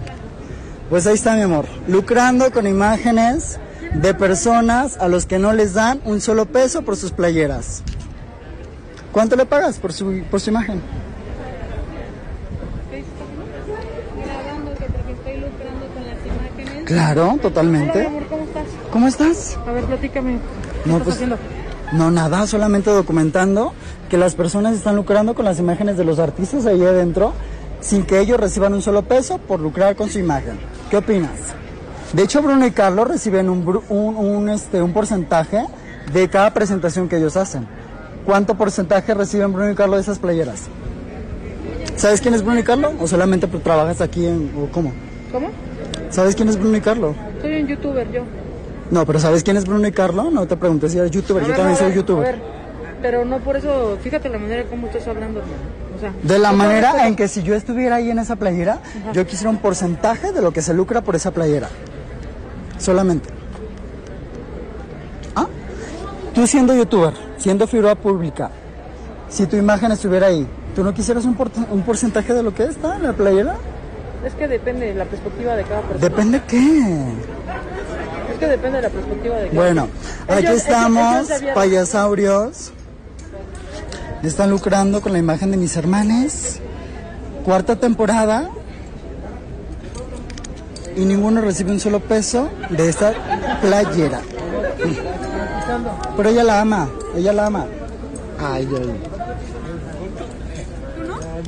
C: Pues ahí está mi amor, lucrando con imágenes de personas a los que no les dan un solo peso por sus playeras. ¿Cuánto le pagas por su, por su imagen? Claro, totalmente.
D: Hola, amor, ¿cómo estás?
C: ¿Cómo estás?
D: A ver, platícame. ¿Qué
C: No,
D: estás
C: pues,
D: haciendo?
C: No, nada, solamente documentando que las personas están lucrando con las imágenes de los artistas ahí adentro sin que ellos reciban un solo peso por lucrar con su imagen. ¿Qué opinas? De hecho, Bruno y Carlos reciben un, bru- un, un, este, un porcentaje de cada presentación que ellos hacen. ¿Cuánto porcentaje reciben Bruno y Carlos de esas playeras? ¿Sabes quién es Bruno y Carlos? ¿O solamente trabajas aquí en, o cómo?
D: ¿Cómo?
C: ¿Sabes quién es Bruno y Carlos?
D: Soy un youtuber yo.
C: No, pero ¿sabes quién es Bruno y Carlos? No te pregunté si eres youtuber,
D: A
C: yo
D: ver,
C: también soy
D: ver,
C: youtuber.
D: A ver, pero no por eso, fíjate la manera como estás hablando, hermano. O sea,
C: De la manera en que si yo estuviera ahí en esa playera, yo quisiera un porcentaje de lo que se lucra por esa playera. Solamente. ¿Ah? Tú siendo youtuber, siendo figura pública, si tu imagen estuviera ahí, ¿tú no quisieras un, por- un porcentaje de lo que está en la playera?
D: Es que depende de la perspectiva de cada persona.
C: ¿Depende qué?
D: Que depende de la perspectiva de cada
C: Bueno, aquí
D: Ellos-
C: estamos,
D: ellos
C: payasaurios. Están lucrando con la imagen de mis hermanes. Cuarta temporada. Y ninguno recibe un solo peso de esta playera. Pero ella la ama, ella la ama.
E: Ay, yo.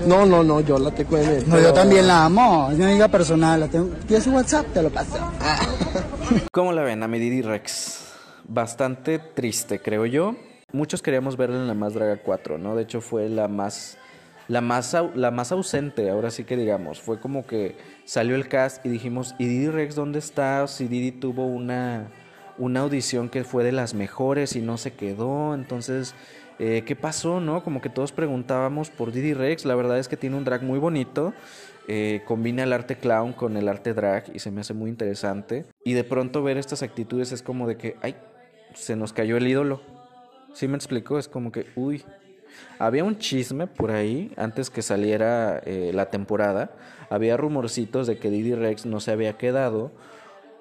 E: No, no, no, yo la te cuento.
C: No, yo también la amo, es mi amiga personal. La tengo... ¿Tienes su WhatsApp? Te lo paso.
A: ¿Cómo la ven a mi Didi Rex? Bastante triste, creo yo. Muchos queríamos verla en la Más Draga 4, ¿no? De hecho fue la más la más la más ausente, ahora sí que digamos, fue como que salió el cast y dijimos, ¿y Didi Rex dónde está? Si Didi tuvo una una audición que fue de las mejores y no se quedó, entonces eh, ¿qué pasó, no? Como que todos preguntábamos por Didi Rex, la verdad es que tiene un drag muy bonito, eh, combina el arte clown con el arte drag y se me hace muy interesante. Y de pronto ver estas actitudes es como de que, ay, se nos cayó el ídolo. ¿Sí me explico? Es como que, uy. Había un chisme por ahí antes que saliera eh, la temporada. Había rumorcitos de que Didi Rex no se había quedado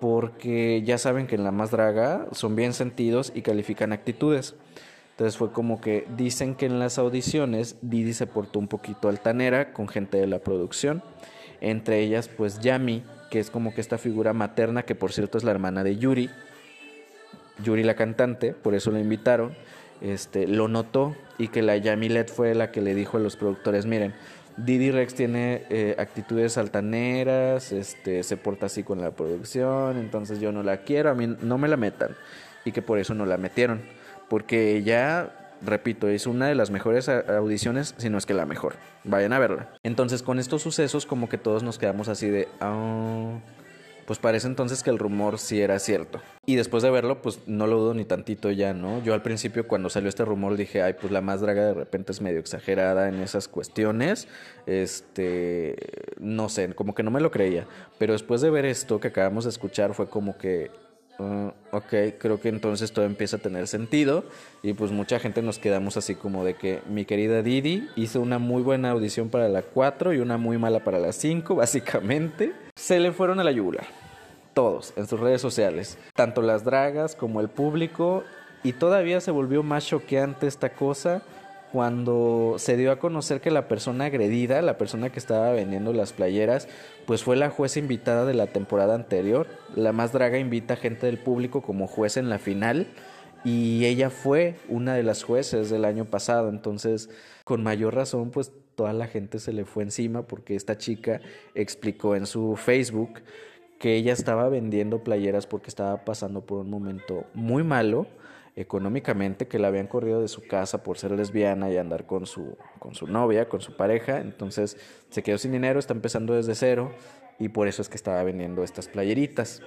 A: porque ya saben que en la más draga son bien sentidos y califican actitudes. Entonces fue como que dicen que en las audiciones Didi se portó un poquito altanera con gente de la producción. Entre ellas, pues Yami, que es como que esta figura materna, que por cierto es la hermana de Yuri. Yuri la cantante, por eso la invitaron. Este, lo notó y que la Yamilet fue la que le dijo a los productores, miren, Didi Rex tiene eh, actitudes altaneras, este, se porta así con la producción, entonces yo no la quiero, a mí no me la metan. Y que por eso no la metieron. Porque ella, repito, es una de las mejores audiciones, si no es que la mejor. Vayan a verla. Entonces con estos sucesos como que todos nos quedamos así de... "Ah, pues parece entonces que el rumor sí era cierto. Y después de verlo, pues no lo dudo ni tantito ya, ¿no? Yo al principio cuando salió este rumor dije, ay, pues la más draga de repente es medio exagerada en esas cuestiones. Este, no sé, como que no me lo creía. Pero después de ver esto que acabamos de escuchar fue como que, ah, ok, creo que entonces todo empieza a tener sentido. Y pues mucha gente nos quedamos así como de que mi querida Didi hizo una muy buena audición para la 4 y una muy mala para la 5, básicamente. Se le fueron a la yugular todos en sus redes sociales, tanto las dragas como el público, y todavía se volvió más choqueante esta cosa cuando se dio a conocer que la persona agredida, la persona que estaba vendiendo las playeras, pues fue la jueza invitada de la temporada anterior. La más draga invita gente del público como juez en la final y ella fue una de las jueces del año pasado, entonces con mayor razón pues toda la gente se le fue encima porque esta chica explicó en su Facebook que ella estaba vendiendo playeras porque estaba pasando por un momento muy malo económicamente, que la habían corrido de su casa por ser lesbiana y andar con su, con su novia, con su pareja, entonces se quedó sin dinero, está empezando desde cero y por eso es que estaba vendiendo estas playeritas.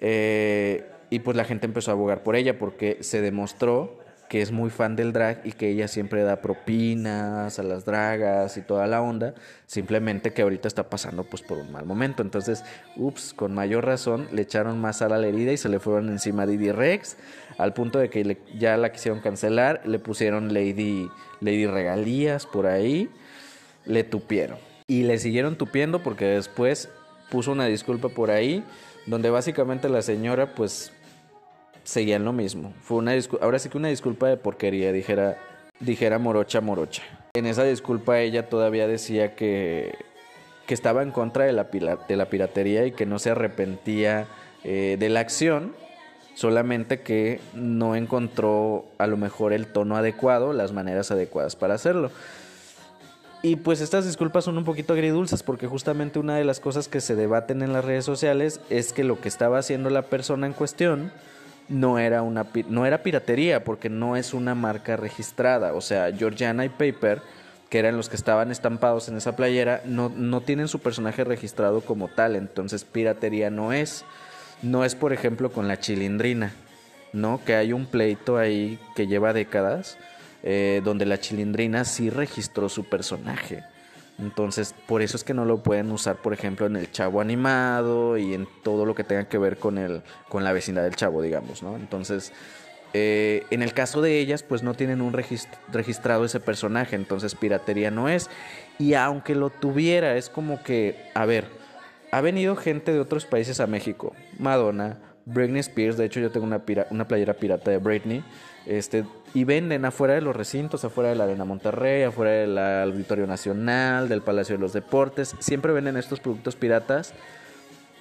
A: Eh, y pues la gente empezó a abogar por ella porque se demostró que es muy fan del drag y que ella siempre da propinas a las dragas y toda la onda, simplemente que ahorita está pasando pues por un mal momento. Entonces, ups, con mayor razón le echaron más sal a la herida y se le fueron encima a Didi Rex, al punto de que ya la quisieron cancelar, le pusieron Lady, Lady Regalías por ahí, le tupieron. Y le siguieron tupiendo porque después puso una disculpa por ahí, donde básicamente la señora pues seguían lo mismo. Fue una ahora sí que una disculpa de porquería, dijera, dijera morocha morocha. En esa disculpa ella todavía decía que, que estaba en contra de la, de la piratería y que no se arrepentía eh, de la acción, solamente que no encontró a lo mejor el tono adecuado, las maneras adecuadas para hacerlo. Y pues estas disculpas son un poquito agridulces porque justamente una de las cosas que se debaten en las redes sociales es que lo que estaba haciendo la persona en cuestión no era una no era piratería porque no es una marca registrada, o sea, Georgiana y Paper que eran los que estaban estampados en esa playera, no, no tienen su personaje registrado como tal, entonces piratería no es. No es, por ejemplo, con la chilindrina, ¿no? Que hay un pleito ahí que lleva décadas, eh, donde la chilindrina sí registró su personaje. Entonces, por eso es que no lo pueden usar, por ejemplo, en el chavo animado y en todo lo que tenga que ver con, el, con la vecindad del chavo, digamos, ¿no? Entonces, eh, en el caso de ellas, pues no tienen un regist- registrado ese personaje, entonces piratería no es. Y aunque lo tuviera, es como que, a ver, ha venido gente de otros países a México. Madonna, Britney Spears, de hecho yo tengo una, una playera pirata de Britney. Este, y venden afuera de los recintos, afuera de la Arena Monterrey, afuera del Auditorio Nacional, del Palacio de los Deportes. Siempre venden estos productos piratas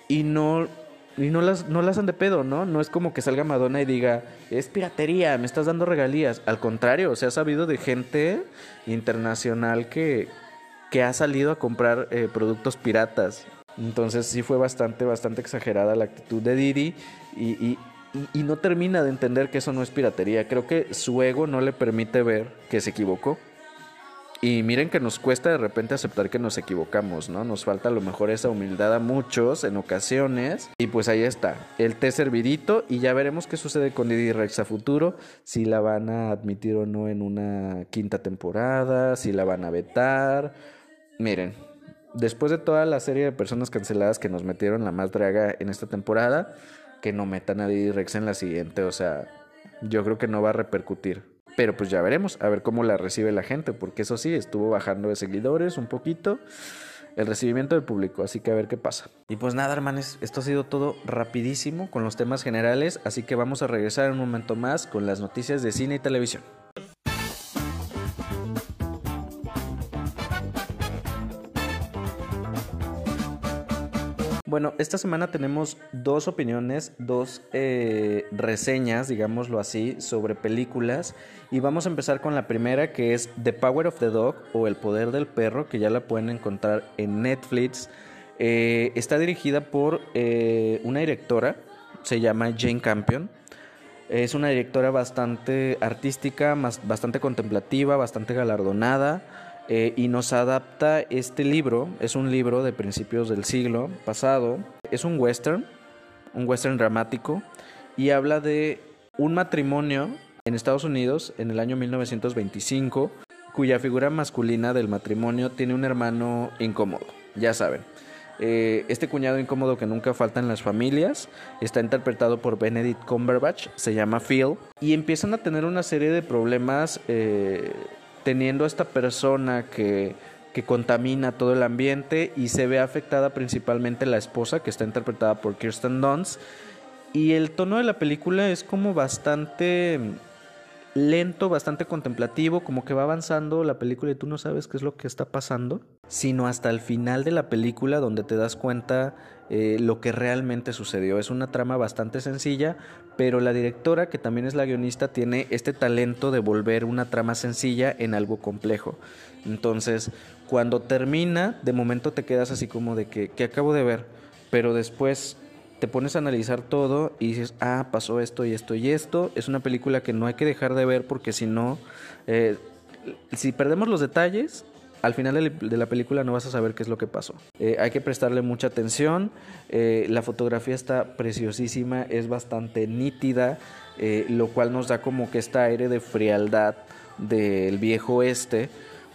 A: y no, y no, las, no las han de pedo, ¿no? No es como que salga Madonna y diga, es piratería, me estás dando regalías. Al contrario, se ha sabido de gente internacional que, que ha salido a comprar eh, productos piratas. Entonces sí fue bastante, bastante exagerada la actitud de Didi y, y- y- no termina de entender que eso no es piratería. Creo que su ego no le permite ver que se equivocó. Y miren que nos cuesta de repente aceptar que nos equivocamos, ¿no? Nos falta a lo mejor esa humildad a muchos en ocasiones. Y pues ahí está, el té servidito y ya veremos qué sucede con Didi Rex a futuro, si la van a admitir o no en una quinta temporada, si la van a vetar. Miren, después de toda la serie de personas canceladas que nos metieron la más en esta temporada, que no metan a Didi Rex en la siguiente, o sea, yo creo que no va a repercutir. Pero pues ya veremos, a ver cómo la recibe la gente, porque eso sí, estuvo bajando de seguidores un poquito el recibimiento del público, así que a ver qué pasa. Y pues nada, hermanos, esto ha sido todo rapidísimo con los temas generales, así que vamos a regresar en un momento más con las noticias de cine y televisión. Bueno, esta semana tenemos dos opiniones, dos eh, reseñas, digámoslo así, sobre películas. Y vamos a empezar con la primera, que es The Power of the Dog o El Poder del Perro, que ya la pueden encontrar en Netflix. Eh, está dirigida por eh, una directora, se llama Jane Campion. Es una directora bastante artística, bastante contemplativa, bastante galardonada eh, y nos adapta este libro. Es un libro de principios del siglo pasado. Es un western, un western dramático y habla de un matrimonio en Estados Unidos en el año 1925 cuya figura masculina del matrimonio tiene un hermano incómodo, ya saben. Eh, este cuñado incómodo que nunca falta en las familias está interpretado por Benedict Cumberbatch, se llama Phil, y empiezan a tener una serie de problemas eh, teniendo a esta persona que, que contamina todo el ambiente y se ve afectada principalmente la esposa que está interpretada por Kirsten Dunst. Y el tono de la película es como bastante lento, bastante contemplativo, como que va avanzando la película y tú no sabes qué es lo que está pasando, sino hasta el final de la película donde te das cuenta eh, lo que realmente sucedió. Es una trama bastante sencilla, pero la directora, que también es la guionista, tiene este talento de volver una trama sencilla en algo complejo. Entonces, cuando termina, de momento te quedas así como de que, que acabo de ver, pero después te pones a analizar todo y dices, ah, pasó esto y esto y esto. Es una película que no hay que dejar de ver porque si no, eh, si perdemos los detalles, al final de la- película no vas a saber qué es lo que pasó. Eh, hay que prestarle mucha atención. eh, la fotografía está preciosísima, es bastante nítida, lo cual nos da como que este aire de frialdad del viejo oeste,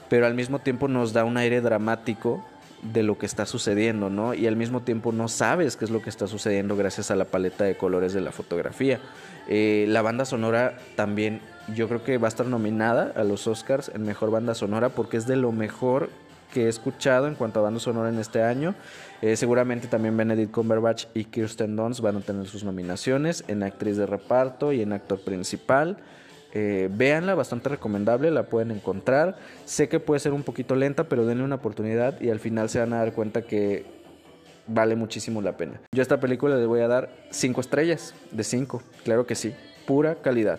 A: pero al mismo tiempo nos da un aire dramático de lo que está sucediendo, ¿no? Y al mismo tiempo no sabes qué es lo que está sucediendo gracias a la paleta de colores de la fotografía. Eh, la banda sonora también yo creo que va a estar nominada a los Oscars en Mejor Banda Sonora porque es de lo mejor que he escuchado en cuanto a banda sonora en este año. Eh, seguramente también Benedict Cumberbatch y Kirsten Dunst van a tener sus nominaciones en actriz de reparto y en actor principal. Eh, véanla, bastante recomendable, la pueden encontrar. Sé que puede ser un poquito lenta, pero denle una oportunidad y al final se van a dar cuenta que vale muchísimo la pena. Yo a esta película le voy a dar 5 estrellas de 5, claro que sí, pura calidad.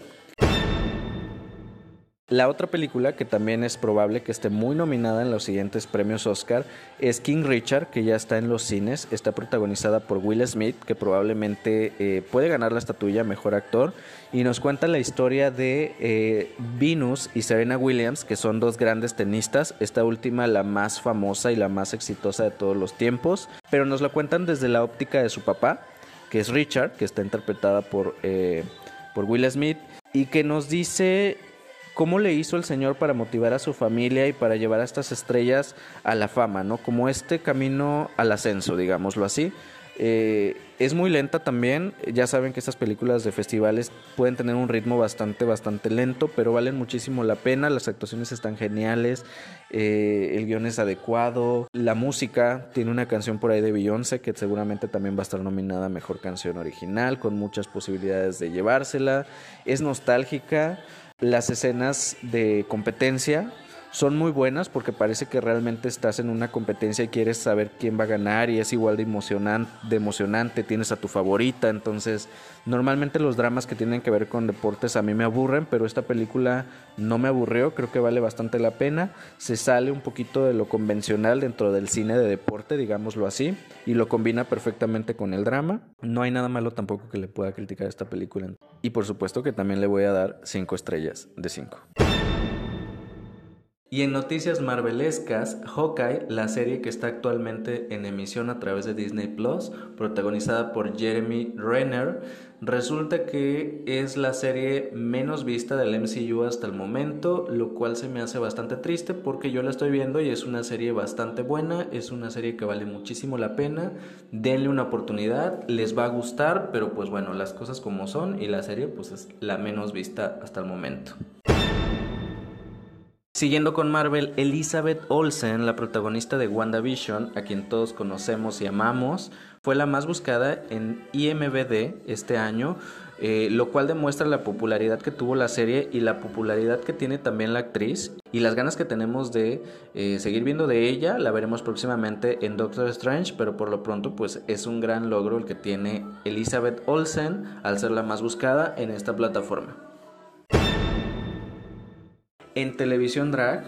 A: La otra película que también es probable que esté muy nominada en los siguientes premios Oscar es King Richard, que ya está en los cines. Está protagonizada por Will Smith, que probablemente eh, puede ganar la estatuilla Mejor Actor. Y nos cuenta la historia de eh, Venus y Serena Williams, que son dos grandes tenistas. Esta última la más famosa y la más exitosa de todos los tiempos. Pero nos la cuentan desde la óptica de su papá, que es Richard, que está interpretada por, eh, por Will Smith. Y que nos dice cómo le hizo el Señor para motivar a su familia y para llevar a estas estrellas a la fama, ¿no? Como este camino al ascenso, digámoslo así. Eh, es muy lenta también. Ya saben que estas películas de festivales pueden tener un ritmo bastante, bastante lento, pero valen muchísimo la pena. Las actuaciones están geniales, eh, el guion es adecuado, la música tiene una canción por ahí de Beyoncé que seguramente también va a estar nominada a mejor canción original, con muchas posibilidades de llevársela. Es nostálgica. Las escenas de competencia son muy buenas porque parece que realmente estás en una competencia y quieres saber quién va a ganar y es igual de emocionante, de emocionante, tienes a tu favorita, entonces normalmente los dramas que tienen que ver con deportes a mí me aburren, pero esta película no me aburrió, creo que vale bastante la pena, se sale un poquito de lo convencional dentro del cine de deporte, digámoslo así, y lo combina perfectamente con el drama, no hay nada malo tampoco que le pueda criticar esta película. Y por supuesto que también le voy a dar 5 estrellas de 5. Y en noticias marvelescas, Hawkeye, la serie que está actualmente en emisión a través de Disney Plus, protagonizada por Jeremy Renner, resulta que es la serie menos vista del MCU hasta el momento, lo cual se me hace bastante triste porque yo la estoy viendo y es una serie bastante buena, es una serie que vale muchísimo la pena, denle una oportunidad, les va a gustar, pero pues bueno, las cosas como son y la serie pues es la menos vista hasta el momento. Siguiendo con Marvel, Elizabeth Olsen, la protagonista de WandaVision, a quien todos conocemos y amamos, fue la más buscada en IMBD este año, eh, lo cual demuestra la popularidad que tuvo la serie y la popularidad que tiene también la actriz y las ganas que tenemos de eh, seguir viendo de ella. La veremos próximamente en Doctor Strange, pero por lo pronto pues es un gran logro el que tiene Elizabeth Olsen al ser la más buscada en esta plataforma. En televisión drag,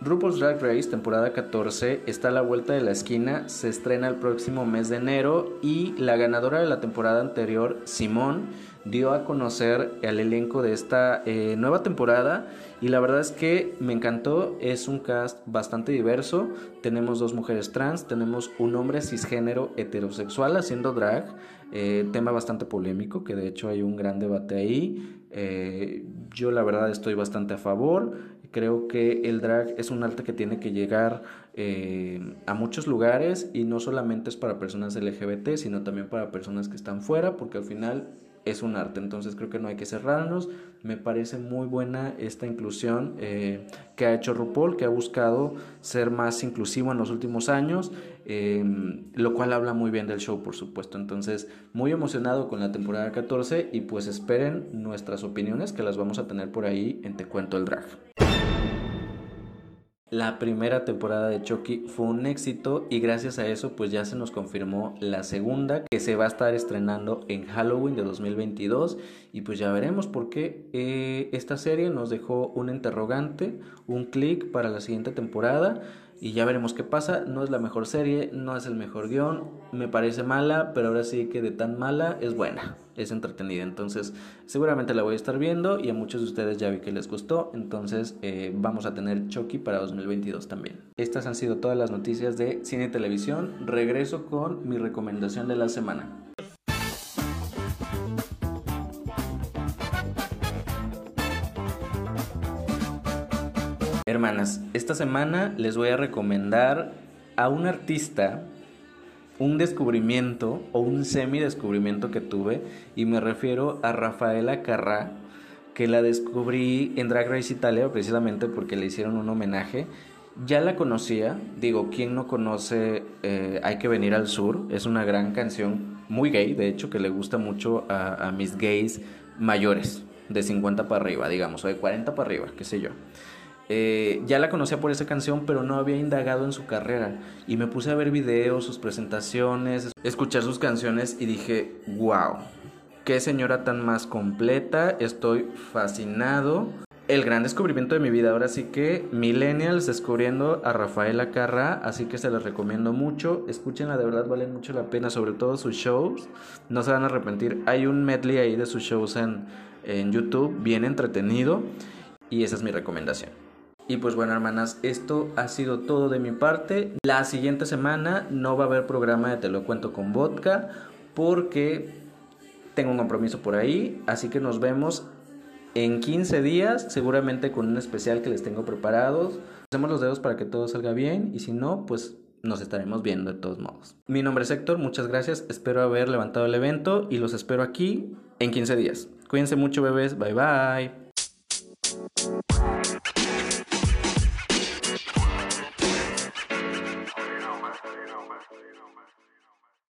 A: RuPaul's Drag Race, temporada 14, está a la vuelta de la esquina, se estrena el próximo mes de enero y la ganadora de la temporada anterior, Simón, dio a conocer al elenco de esta eh, nueva temporada y la verdad es que me encantó, es un cast bastante diverso, tenemos dos mujeres trans, tenemos un hombre cisgénero heterosexual haciendo drag, eh, tema bastante polémico que de hecho hay un gran debate ahí, eh, yo la verdad estoy bastante a favor. Creo que el drag es un arte que tiene que llegar eh, a muchos lugares y no solamente es para personas LGBT, sino también para personas que están fuera, porque al final es un arte, entonces creo que no hay que cerrarnos. Me parece muy buena esta inclusión eh, que ha hecho RuPaul, que ha buscado ser más inclusivo en los últimos años, em, lo cual habla muy bien del show, por supuesto. Entonces, muy emocionado con la temporada 14 y pues esperen nuestras opiniones que las vamos a tener por ahí en Te Cuento el Drag. La primera temporada de Chucky fue un éxito y gracias a eso pues ya se nos confirmó la segunda que se va a estar estrenando en Halloween de 2022 y pues ya veremos por qué eh, esta serie nos dejó un interrogante, un clic para la siguiente temporada y ya veremos qué pasa. No es la mejor serie, no es el mejor guion, me parece mala, pero ahora sí que de tan mala es buena, es entretenida. Entonces, seguramente la voy a estar viendo y a muchos de ustedes ya vi que les gustó. Entonces, eh, vamos a tener Chucky para 2022 también. Estas han sido todas las noticias de cine y televisión. Regreso con mi recomendación de la semana. Esta semana les voy a recomendar a un artista un descubrimiento o un semi descubrimiento que tuve y me refiero a Rafaela Carrá que la descubrí en Drag Race Italia precisamente porque le hicieron un homenaje. Ya la conocía digo quién no conoce eh, Hay que venir al sur es una gran canción muy gay de hecho que le gusta mucho a, a mis gays mayores de 50 para arriba digamos o de 40 para arriba qué sé yo eh, ya la conocía por esa canción, pero no había indagado en su carrera. Y me puse a ver videos, sus presentaciones, escuchar sus canciones y dije, wow, qué señora tan más completa, estoy fascinado. El gran descubrimiento de mi vida, ahora sí que Millennials descubriendo a Rafaela Carra, así que se les recomiendo mucho, escúchenla, de verdad valen mucho la pena, sobre todo sus shows, no se van a arrepentir, hay un medley ahí de sus shows en, en YouTube, bien entretenido, y esa es mi recomendación. Y pues bueno, hermanas, esto ha sido todo de mi parte. La siguiente semana no va a haber programa de Te lo cuento con vodka porque tengo un compromiso por ahí, así que nos vemos en 15 días, seguramente con un especial que les tengo preparados. Hacemos los dedos para que todo salga bien y si no, pues nos estaremos viendo de todos modos. Mi nombre es Héctor, muchas gracias. Espero haber levantado el evento y los espero aquí en 15 días. Cuídense mucho, bebés. Bye bye.